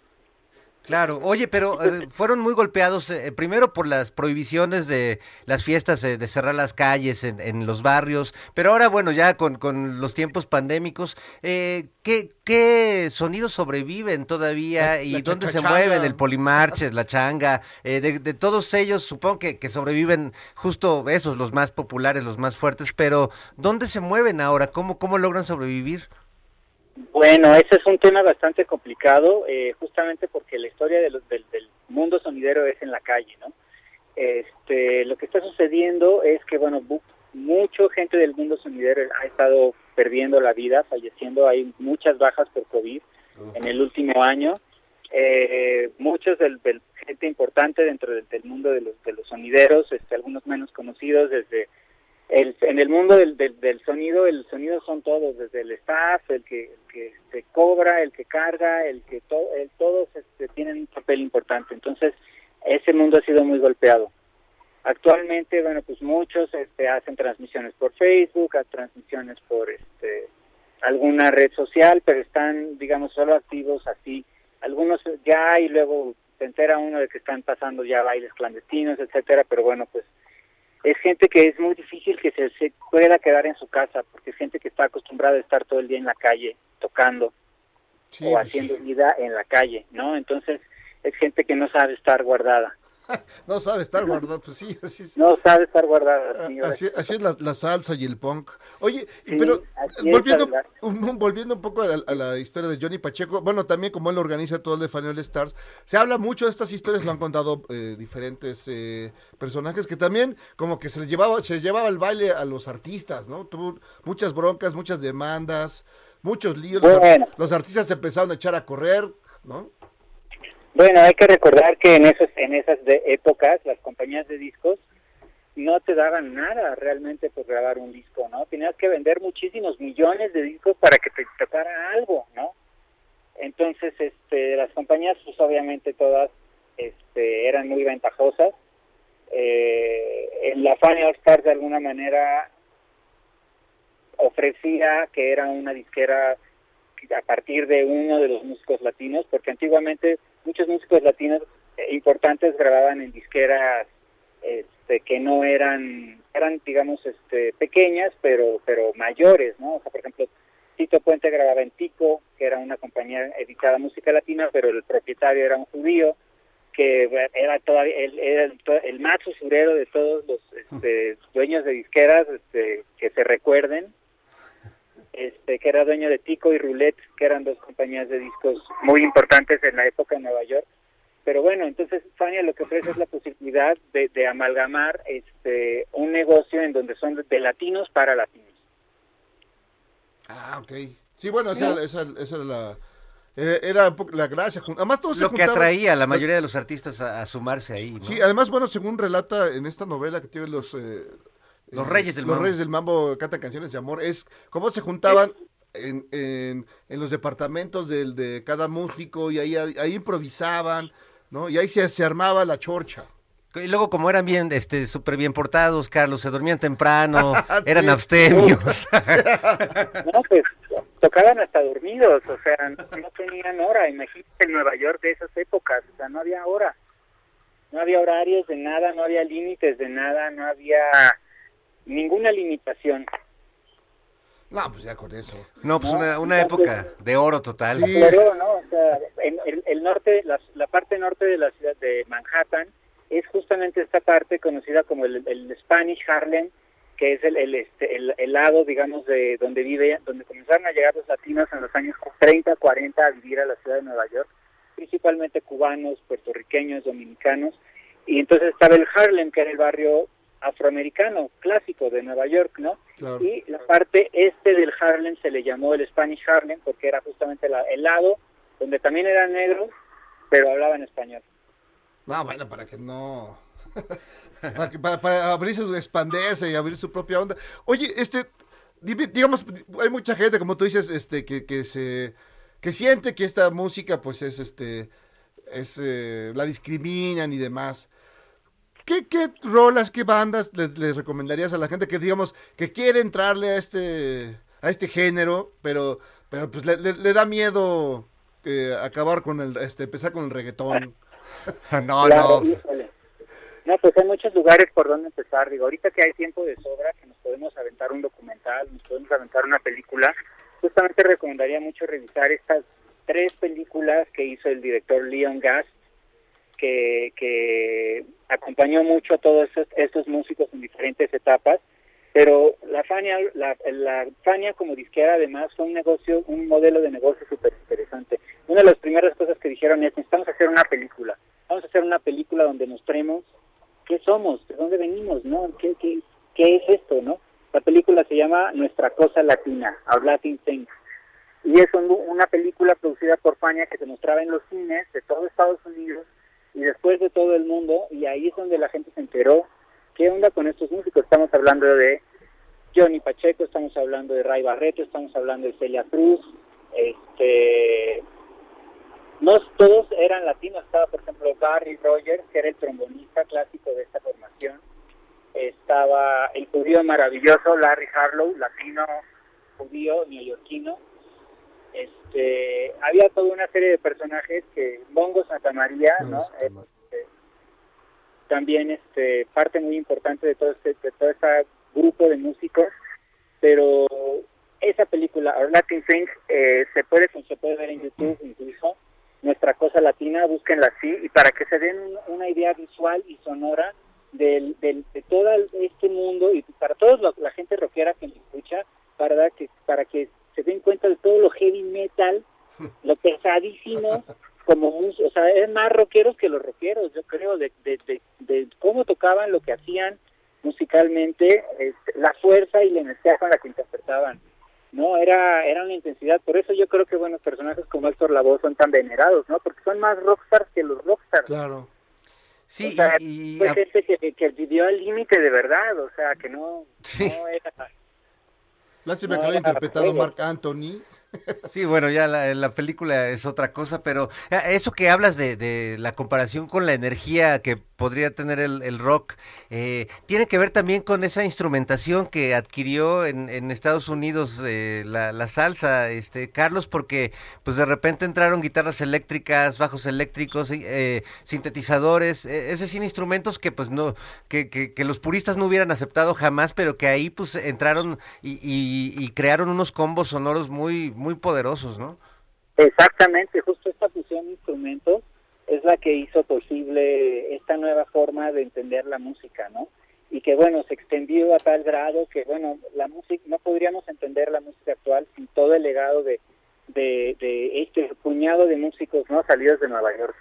Claro, oye, pero eh, fueron muy golpeados eh, primero por las prohibiciones de las fiestas eh, de cerrar las calles en, en los barrios, pero ahora bueno, ya con, con los tiempos pandémicos, eh, ¿qué, ¿qué sonidos sobreviven todavía La- y la dónde se mueven? El polimarches, la changa, eh, de, de todos ellos supongo que, que sobreviven justo esos, los más populares, los más fuertes, pero ¿dónde se mueven ahora? ¿Cómo, cómo logran sobrevivir? Bueno, ese es un tema bastante complicado, eh, justamente porque la historia de los- del, del mundo sonidero es en la calle, ¿no? Este, lo que está sucediendo es que, bueno, bu- mucha gente del mundo sonidero ha estado perdiendo la vida, falleciendo, hay muchas bajas por COVID en el último año. Eh, muchos del, del gente importante dentro del, del mundo de los, de los sonideros, este, algunos menos conocidos, desde el, en el mundo del, del, del sonido, el sonido son todos, desde el staff, el que, el que se cobra, el que carga, el que to, el, todos este, tienen un papel importante. Entonces, ese mundo ha sido muy golpeado. Actualmente, bueno, pues muchos este, hacen transmisiones por Facebook, transmisiones por este, alguna red social, pero están, digamos, solo activos así. Algunos ya y luego se entera uno de que están pasando ya bailes clandestinos, etcétera, pero bueno, pues es gente que es muy difícil que se, se pueda quedar en su casa, porque es gente que está acostumbrada a estar todo el día en la calle, tocando Sí, o pues, haciendo vida en la calle, ¿no? Entonces es gente que no sabe estar guardada, no sabe estar guardado, pues sí, así es. no sabe estar guardada. señora. Así, así es la, la salsa y el punk. Oye, Sí, pero volviendo, un- volviendo un poco a, a la historia de Johnny Pacheco, bueno, también como él organiza todo el de Fanel Stars, se habla mucho de estas historias, lo han contado eh, diferentes eh, personajes que también como que se les llevaba, se llevaba el baile a los artistas, ¿no? Tuvo muchas broncas, muchas demandas, muchos líos. Los, los artistas se empezaron a echar a correr, ¿no? Bueno, hay que recordar que en esos en esas de épocas las compañías de discos no te daban nada realmente por grabar un disco, ¿no? Tenías que vender muchísimos millones de discos para que te tocara algo, ¿no? Entonces, este, las compañías, pues obviamente todas este, eran muy ventajosas. Eh, en la Funny All Stars de alguna manera ofrecía que era una disquera a partir de uno de los músicos latinos, porque antiguamente muchos músicos latinos eh, importantes grababan en disqueras este, que no eran, eran digamos, este, pequeñas, pero, pero mayores, ¿no? O sea, por ejemplo, Tito Puente grababa en Tico, que era una compañía dedicada a música latina, pero el propietario era un judío. que era todavía el, era el, el más usurero de todos los este, dueños de disqueras este, que se recuerden, este, que era dueño de Tico y Roulette, que eran dos compañías de discos muy importantes en la época en Nueva York. Pero bueno, entonces Fania lo que ofrece es la posibilidad de, de amalgamar este, un negocio en donde son de latinos para latinos. Ah, ok. Sí, bueno, esa, era- esa, esa era la... Era, era un poco la gracia. Además, todos se Lo que atraía a la mayoría de los artistas a, a sumarse ahí, ¿no? Sí, además, bueno, según relata en esta novela que tiene los... eh, Los Reyes del los Mambo. Reyes del Mambo cantan canciones de amor, es cómo se juntaban en, en, en los departamentos del, de cada músico y ahí, ahí improvisaban, ¿no? Y ahí se, se armaba la chorcha. Y luego como eran bien, este, súper bien portados, Carlos, se dormían temprano, Sí. eran abstemios. No, pues tocaban hasta dormidos, o sea, no, no tenían hora. Imagínate en Nueva York de esas épocas, o sea, no había hora. No había horarios de nada, no había límites de nada, no había ninguna limitación. No, pues ya con eso. No, pues una, una época de oro total. Sí. Claro, ¿no? O sea, en el, el norte, la, la parte norte de la ciudad de Manhattan es justamente esta parte conocida como el, el Spanish Harlem, que es el, el, este, el, el lado, digamos, de donde vive, donde comenzaron a llegar los latinos en los años 30, 40 a vivir a la ciudad de Nueva York, principalmente cubanos, puertorriqueños, dominicanos, y entonces estaba el Harlem, que era el barrio afroamericano clásico de Nueva York, ¿no? Claro. Y la parte este del Harlem se le llamó el Spanish Harlem porque era justamente la- el lado donde también eran negros, pero hablaban español. No, bueno, para que no. para, que- para, para abrirse, expandirse y abrir su propia onda. Oye, este, digamos, hay mucha gente, como tú dices, este, que, que se, que siente que esta música, pues, es, este, es, eh, la discriminan y demás. ¿Qué, qué rolas, qué bandas les, recomendarías a la gente que, digamos, que quiere entrarle a este, a este género, pero, pero pues le, da miedo eh, acabar con el, este, empezar con el reggaetón? no, no. No, pues hay muchos lugares por donde empezar. Digo, ahorita que hay tiempo de sobra, que nos podemos aventar un documental, nos podemos aventar una película, justamente recomendaría mucho revisar estas tres películas que hizo el director Leon Gass, que, que acompañó mucho a todos estos, estos músicos en diferentes etapas. Pero la Fania, la, la Fania como disquera además fue un negocio, un modelo de negocio súper interesante. Una de las primeras cosas que dijeron es, necesitamos hacer una película. Vamos a hacer una película donde mostremos qué somos, de dónde venimos, ¿no? ¿Qué, qué, qué es esto, no? La película se llama Nuestra Cosa Latina, Our Latin Thing. Y es un- una película producida por Fania que se mostraba en los cines de todo Estados Unidos y después de todo el mundo, y ahí es donde la gente se enteró qué onda con estos músicos. Estamos hablando de Johnny Pacheco, estamos hablando de Ray Barreto, estamos hablando de Celia Cruz, este no todos eran latinos, estaba por ejemplo Gary Rogers, que era el trombonista clásico de esta formación, estaba el judío maravilloso Larry Harlow, latino, judío, neoyorquino, este, había toda una serie de personajes que Bongo Santa María, ¿no? Eh, también este parte muy importante de todo este de todo este grupo de músicos, pero esa película Our Latin Thing eh, se puede se puede ver en YouTube incluso nuestra cosa latina búsquenla así y para que se den un- una idea visual y sonora del, del- de todo este mundo y para toda la gente rockera que me escucha para que para que se den cuenta de todo lo heavy metal lo pesadísimo como o sea es más rockeros que los rockeros yo creo de, de, de, de cómo tocaban lo que hacían musicalmente este, la fuerza y la energía con la que interpretaban no era era una intensidad por eso yo creo que buenos personajes como Héctor Lavoe son tan venerados no porque son más rockstars que los rockstars Claro. Sí, o sea, y, y- fue gente que, que vivió al límite de verdad o sea que no, Sí. no era Lástima que lo haya interpretado. Marc Anthony. Sí, bueno, ya la, la película es otra cosa, pero eh, eso que hablas de, de la comparación con la energía que podría tener el, rock, eh, tiene que ver también con esa instrumentación que adquirió en, en Estados Unidos eh, la, la salsa, este Carlos, porque pues de repente entraron guitarras eléctricas, bajos eléctricos, eh, sintetizadores, eh, es decir, instrumentos que pues no, que, que, que los puristas no hubieran aceptado jamás, pero que ahí pues entraron y- y crearon unos combos sonoros muy, muy poderosos, ¿no? Exactamente, justo esta fusión de instrumentos es la que hizo posible esta nueva forma de entender la música, ¿no? Y que bueno, se extendió a tal grado que bueno, la música, no podríamos entender la música actual sin todo el legado de, de, de este puñado de músicos, ¿no? Salidos de Nueva York.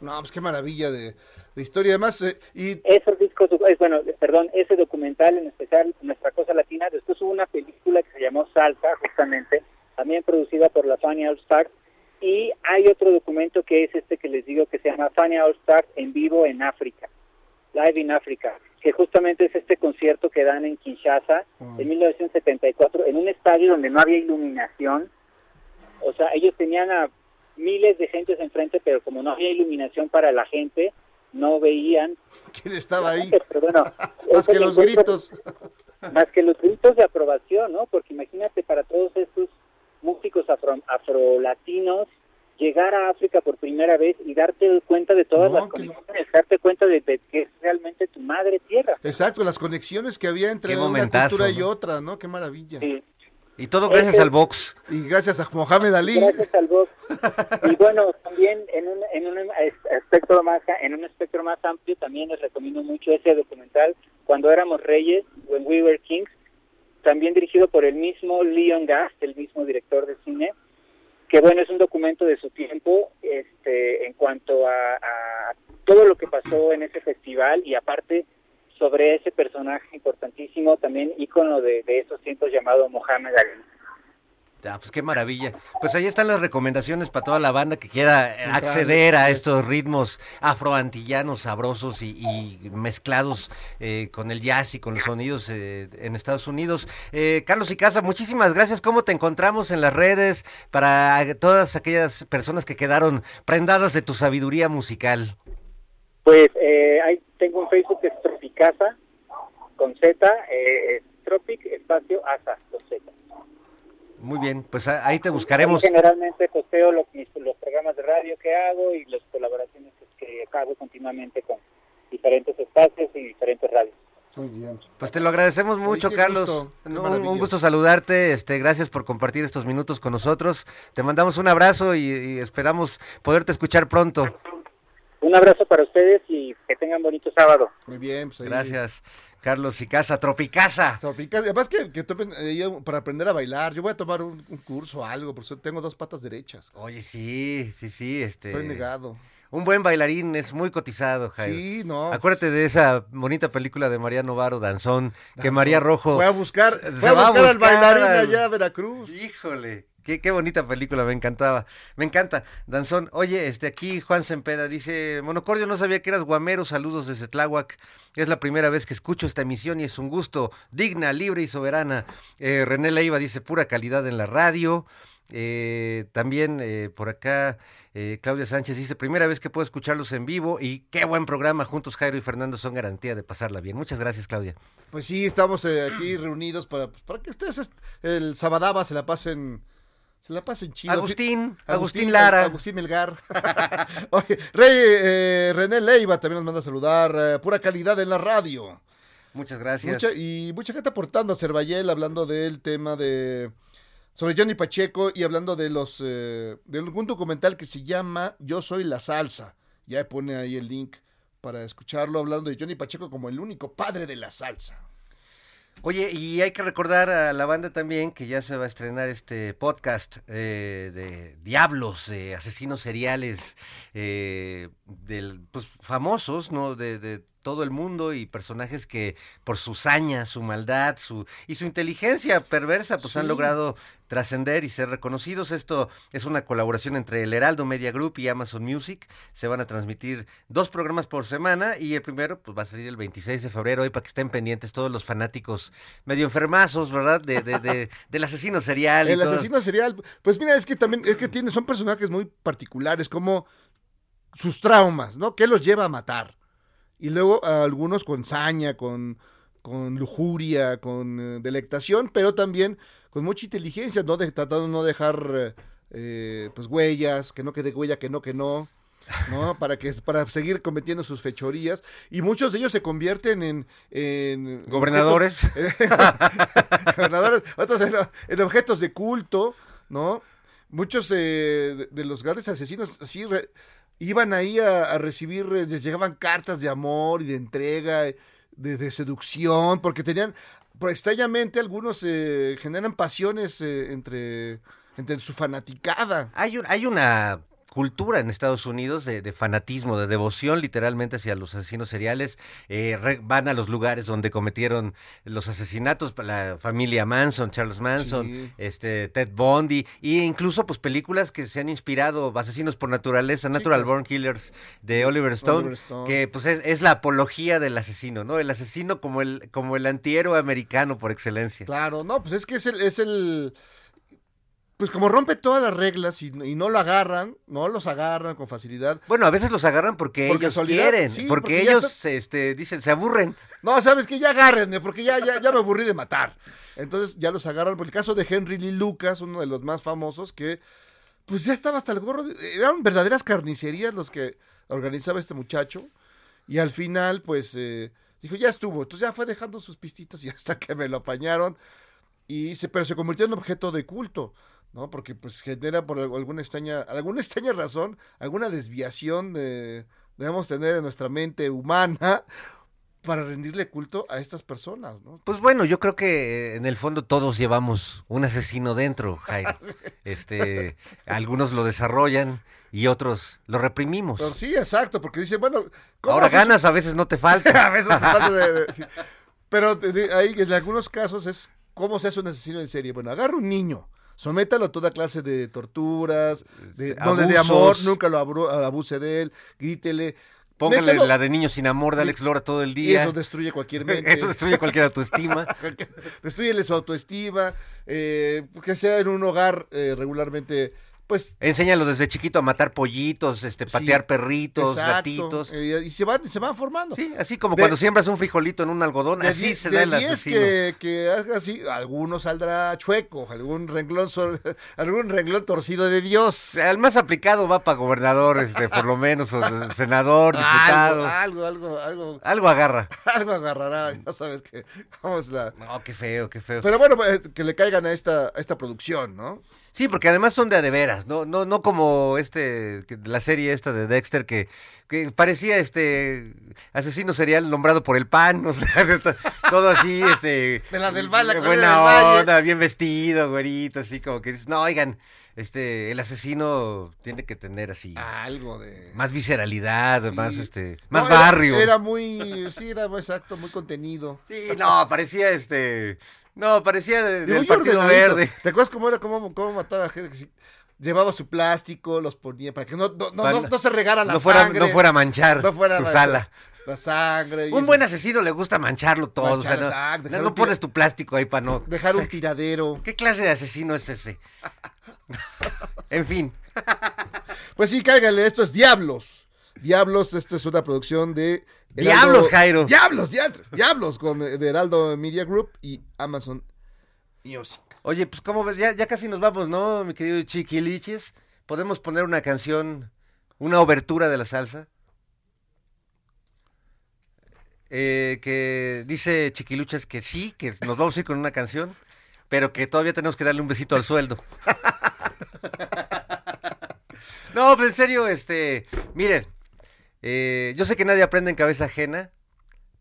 No, pues qué maravilla de, de historia. Además, eh, y eh, bueno, perdón, ese documental en especial, Nuestra Cosa Latina, después hubo una película que se llamó Salsa, justamente, también producida por la Fania All Star, y hay otro documento que es este que les digo que se llama Fania All Star en vivo en África, Live in Africa, que justamente es este concierto que dan en Kinshasa en 1974, en un estadio donde no había iluminación, o sea, ellos tenían a miles de gentes enfrente, pero como no había iluminación para la gente, no veían quién estaba ahí. pero bueno, Más que los gritos. Más que los gritos de aprobación, ¿no? Porque imagínate para todos estos músicos afro, afrolatinos llegar a África por primera vez y darte cuenta de todas No, las que- conexiones, darte cuenta de, de que es realmente tu madre tierra. Exacto, las conexiones que había entre Qué una cultura y otra, ¿no? Qué maravilla. Sí. Y todo gracias Ese- al box. Y gracias a Mohamed Ali. Gracias al box. Y bueno, también en un, en un es- aspecto más en un espectro más amplio también les recomiendo mucho ese documental Cuando éramos reyes, When We Were Kings, también dirigido por el mismo Leon Gast, el mismo director de cine, que bueno, es un documento de su tiempo este en cuanto a, a todo lo que pasó en ese festival y aparte sobre ese personaje importantísimo, también ícono de, de esos tiempos llamado Mohamed Ali. Ah, pues qué maravilla. Pues ahí están las recomendaciones para toda la banda que quiera eh, acceder a estos ritmos afroantillanos sabrosos y, y mezclados eh, con el jazz y con los sonidos eh, en Estados Unidos. Eh, Carlos y Casa, muchísimas gracias. ¿Cómo te encontramos en las redes para todas aquellas personas que quedaron prendadas de tu sabiduría musical? Pues eh, ahí tengo un Facebook que es Tropicasa, con Z, eh, es Tropic, espacio, Asa, con Z. Muy bien, pues ahí te buscaremos. Ahí generalmente posteo lo- mis- los programas de radio que hago y las colaboraciones que, hago continuamente con diferentes espacios y diferentes radios. Muy bien. Pues te lo agradecemos mucho, Carlos. gusto, Un- gusto saludarte. Este, gracias por compartir estos minutos con nosotros. Te mandamos un abrazo y, y esperamos poderte escuchar pronto. Un abrazo para ustedes y que tengan bonito sábado. Muy bien, pues ahí. Gracias, Carlos y Casa, Tropicasa. Tropicasa. Además que, que tomen, eh, yo, para aprender a bailar, yo voy a tomar un, un curso o algo, por eso tengo dos patas derechas. Oye, sí, sí, sí, este. Estoy negado. Un buen bailarín es muy cotizado, Jairo. Sí, no. Acuérdate de esa bonita película de María Novaro, Danzón, que María Rojo Fue a buscar, fue a va buscar al bailarín al- allá a Veracruz. Híjole, qué, bonita película, me encantaba. Me encanta, Danzón. Oye, este aquí Juan Sempeda dice, Monocordio, no sabía que eras guamero, saludos desde Tláhuac. Es la primera vez que escucho esta emisión y es un gusto, digna, libre y soberana. Eh, René Leiva dice, pura calidad en la radio. Eh, también eh, por acá Claudia Sánchez dice, primera vez que puedo escucharlos en vivo y qué buen programa. Juntos Jairo y Fernando son garantía de pasarla bien. Muchas gracias, Claudia. Pues sí, estamos aquí reunidos para, pues, para que ustedes el sabadaba se la pasen se la pasen chido. Agustín, Agustín Lara. Agustín Melgar. Oye, Rey, eh, René Leiva también nos manda a saludar. eh, pura calidad en la radio. Muchas gracias. Mucha- y mucha gente aportando a Cervayel, hablando del tema de. sobre Johnny Pacheco y hablando de los. eh, de algún documental que se llama Yo soy la salsa. Ya pone ahí el link para escucharlo, hablando de Johnny Pacheco como el único padre de la salsa. Oye, y hay que recordar a la banda también que ya se va a estrenar este podcast eh, de diablos, de asesinos seriales, eh, del, pues, famosos, ¿no? De, de todo el mundo y personajes que por su saña, su maldad, su y su inteligencia perversa, pues han logrado trascender y ser reconocidos. Esto es una colaboración entre el Heraldo Media Group y Amazon Music. Se van a transmitir dos programas por semana y el primero pues va a salir el 26 de febrero hoy para que estén pendientes todos los fanáticos medio enfermazos, ¿verdad? De, de, de- del asesino serial. y El todo. asesino serial, pues mira, es que también, es que tiene, son personajes muy particulares, como sus traumas, ¿no? ¿Qué los lleva a matar? Y luego a algunos con saña, con, con lujuria, con eh, delectación, pero también con mucha inteligencia, ¿no? De, tratando de no dejar, eh, eh, pues, huellas, que no quede huella, que no, que no. ¿no? Para que para seguir cometiendo sus fechorías y muchos de ellos se convierten en, en Gobernadores. gobernadores, otros en, en objetos de culto, ¿no? Muchos eh, de, de los grandes asesinos re- iban ahí a, a recibir, eh, les llegaban cartas de amor y de entrega, eh, de, de seducción, porque tenían, pero extrañamente algunos eh, generan pasiones eh, entre, entre su fanaticada. Hay, un- hay una cultura en Estados Unidos de, de fanatismo, de devoción literalmente hacia los asesinos seriales. Eh, re- van a los lugares donde cometieron los asesinatos, la familia Manson, Charles Manson, Sí. este Ted Bundy, e incluso pues películas que se han inspirado, Asesinos por Naturaleza, Natural. Born Killers de Oliver Stone, Oliver Stone. que pues es, es la apología del asesino, ¿no? El asesino como el, como el antihéroe americano por excelencia. Claro, no, pues es que es el, es el, pues como rompe todas las reglas y, y no lo agarran, no los agarran con facilidad. Bueno, a veces los agarran porque Por ellos quieren, sí, porque, ellos está- este, dicen, se aburren. No, sabes que ya agárrenme, porque ya, ya, ya me aburrí de matar. Entonces ya los agarran. Por el caso de Henry Lee Lucas, uno de los más famosos, que pues ya estaba hasta el gorro. de- eran verdaderas carnicerías los que organizaba este muchacho. Y al final, pues, eh, dijo, ya estuvo. Entonces ya fue dejando sus pistitas y hasta que me lo apañaron. Y se, pero se convirtió en objeto de culto, ¿no? Porque pues genera por al- alguna extraña, alguna extraña razón, alguna desviación de, debemos tener en nuestra mente humana para rendirle culto a estas personas, ¿no? Pues bueno, yo creo que en el fondo todos llevamos un asesino dentro, Jairo. Este, algunos lo desarrollan y otros lo reprimimos. Pero sí, exacto, porque dice, bueno, ¿cómo Ahora haces- ganas, a veces no te falta. a veces te falta de- de- sí. Pero de- ahí en algunos casos es cómo se hace un asesino en serie. Bueno, agarra un niño, sométalo a toda clase de torturas, de, no le dé abusos. amor, nunca lo abuse de él, grítele. Póngale la de niño sin amor de Alex Lora todo el Y día. eso destruye cualquier mente. Eso destruye cualquier autoestima. Destruyele su autoestima, eh, que sea en un hogar eh, regularmente, pues Enséñalo desde chiquito a matar pollitos, este, Sí, patear perritos, exacto, gatitos. eh, y se van, se van formando. Sí, así como De- cuando siembras un frijolito en un algodón, De así se da el 10 asesino. que, que así, alguno saldrá chueco, algún renglón, algún renglón torcido de Dios. El más aplicado va para gobernador, este, por lo menos, o senador, diputado. Algo, algo, algo, algo, Algo agarra. algo agarrará, ya sabes que, cómo es la... No, qué feo, qué feo. Pero bueno, eh, que le caigan a esta, a esta producción, ¿no? Sí, porque además son de a de veras, no, no, no como este, la serie esta de Dexter que, que parecía este asesino serial nombrado por el pan, o sea, todo así, este, De la del Valle, la colonia buena del onda, bien vestido, güerito, así como que dices, no, oigan, este, el asesino tiene que tener así, Algo de... más visceralidad, Sí. más este, más barrio. Era, muy, sí, era exacto, muy contenido. Sí, no, parecía este, no, parecía de- Digo, del muy Partido ordenadito. Verde. ¿Te acuerdas cómo era, cómo, cómo mataba a gente? Que sí, llevaba su plástico, los ponía para que no, no, no, Para- no- no se regara la fuera, sangre. no fuera a manchar no fuera su la- sala. La sangre. y Un eso. buen asesino le gusta mancharlo todo. Manchar, o sea, no, pones tu plástico ahí para no. Dejar o sea, un tiradero. ¿Qué clase de asesino es ese? en fin. Pues sí, cáigale, esto es Diablos. Diablos, esto es una producción de... Diablos, Jairo. Diablos, diantres. Diablos, con eh, de Heraldo Media Group y Amazon Music. Oye, pues como ves, ya, ya casi nos vamos, ¿no, mi querido Chiquiliches? ¿Podemos poner una canción, una obertura de la salsa? Eh, que dice Chiquiluches que sí, que nos vamos a ir con una canción, pero que todavía tenemos que darle un besito al sueldo. no, pues en serio, este, miren, eh, yo sé que nadie aprende en cabeza ajena,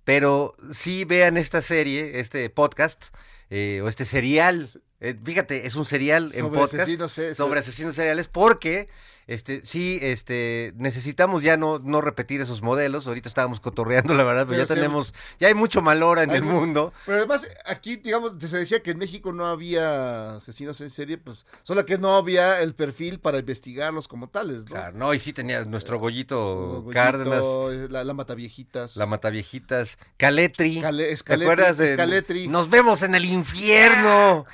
pero sí vean esta serie, este podcast, eh, o este serial. Eh, fíjate, es un serial en Sobre podcast asesinos, eh, sobre asesinos seriales, porque este, sí, este, necesitamos ya no, no repetir esos modelos. Ahorita estábamos cotorreando, la verdad, pero, Pero ya tenemos, ya hay mucho mal hora en Hay el mu- mundo. Pero además, aquí, digamos, se decía que en México no había asesinos en serie, pues solo que no había el perfil para investigarlos como tales, ¿no? Claro, no, y sí tenía nuestro Goyito Goyito, Cárdenas, eh, La, la Mataviejitas. la Mataviejitas, Caletri. Cale- ¿Te Escaletri, acuerdas de Escaletri. Nos vemos en el infierno?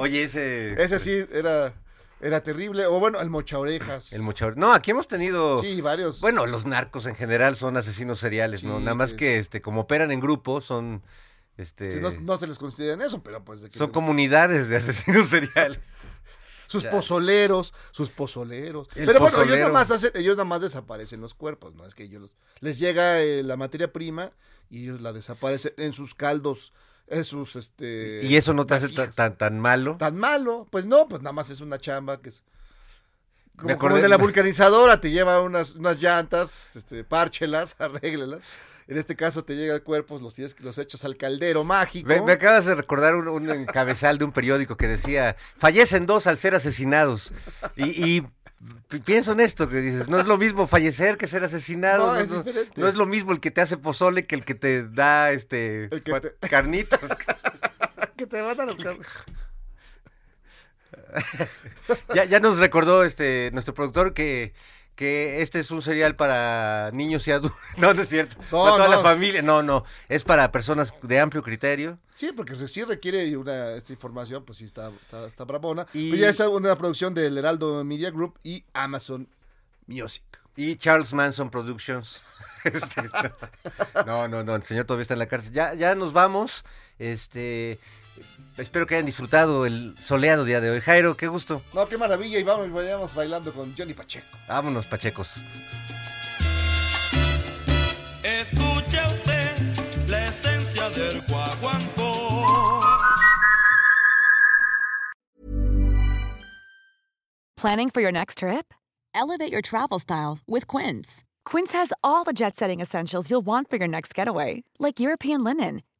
Oye, ese. Ese sí era, era terrible. O bueno, el Mocha Orejas. El mucho. No, aquí hemos tenido. Sí, varios. Bueno, los narcos en general son asesinos seriales, ¿no? Nada más que- que, este, como operan en grupo, son. Este. Sí, no, no se les consideran eso, pero pues de que son comunidades de asesinos seriales. sus ya. pozoleros, sus pozoleros. El pero bueno, ellos nada más hacen, ellos nada más desaparecen los cuerpos, ¿no? Es que ellos les llega eh, la materia prima y ellos la desaparecen en sus caldos, sus este Y eso no te hace tan, tan, tan malo. tan malo, pues no, pues nada más es una chamba que es como, acordé- como el de la vulcanizadora, te lleva unas, unas llantas, este, párchelas, arréglelas. En este caso te llega el cuerpo, los tienes los echas al caldero mágico. Me, me acabas de recordar un, un encabezal de un periódico que decía, fallecen dos al ser asesinados. Y, pienso en esto, que dices, no es lo mismo fallecer que ser asesinado. No, No, es no- diferente. no es lo mismo el que te hace pozole que el que te da este que te- carnitas. que te matan los car- ya, ya nos recordó este nuestro productor que, que este es un cereal para niños y adultos. No, no es cierto. No, para toda la familia. No, no. Es para personas de amplio criterio. Sí, porque si sí requiere una esta información, pues sí está, está, está bravona. Y- Pero ya es una producción del Heraldo Media Group y Amazon Music. Y Charles Manson Productions. Este, no, no, no, el señor todavía está en la cárcel. Ya, ya nos vamos. Este, espero que hayan disfrutado el soleado día de hoy. Jairo, qué gusto. No, qué maravilla, y vamos, vayamos bailando con Johnny Pacheco. Vámonos, Pachecos. Escuche usted la esencia del guaguancó. Planning for your next trip? Elevate your travel style with Quince. Quince has all the jet setting essentials you'll want for your next getaway, like European linen,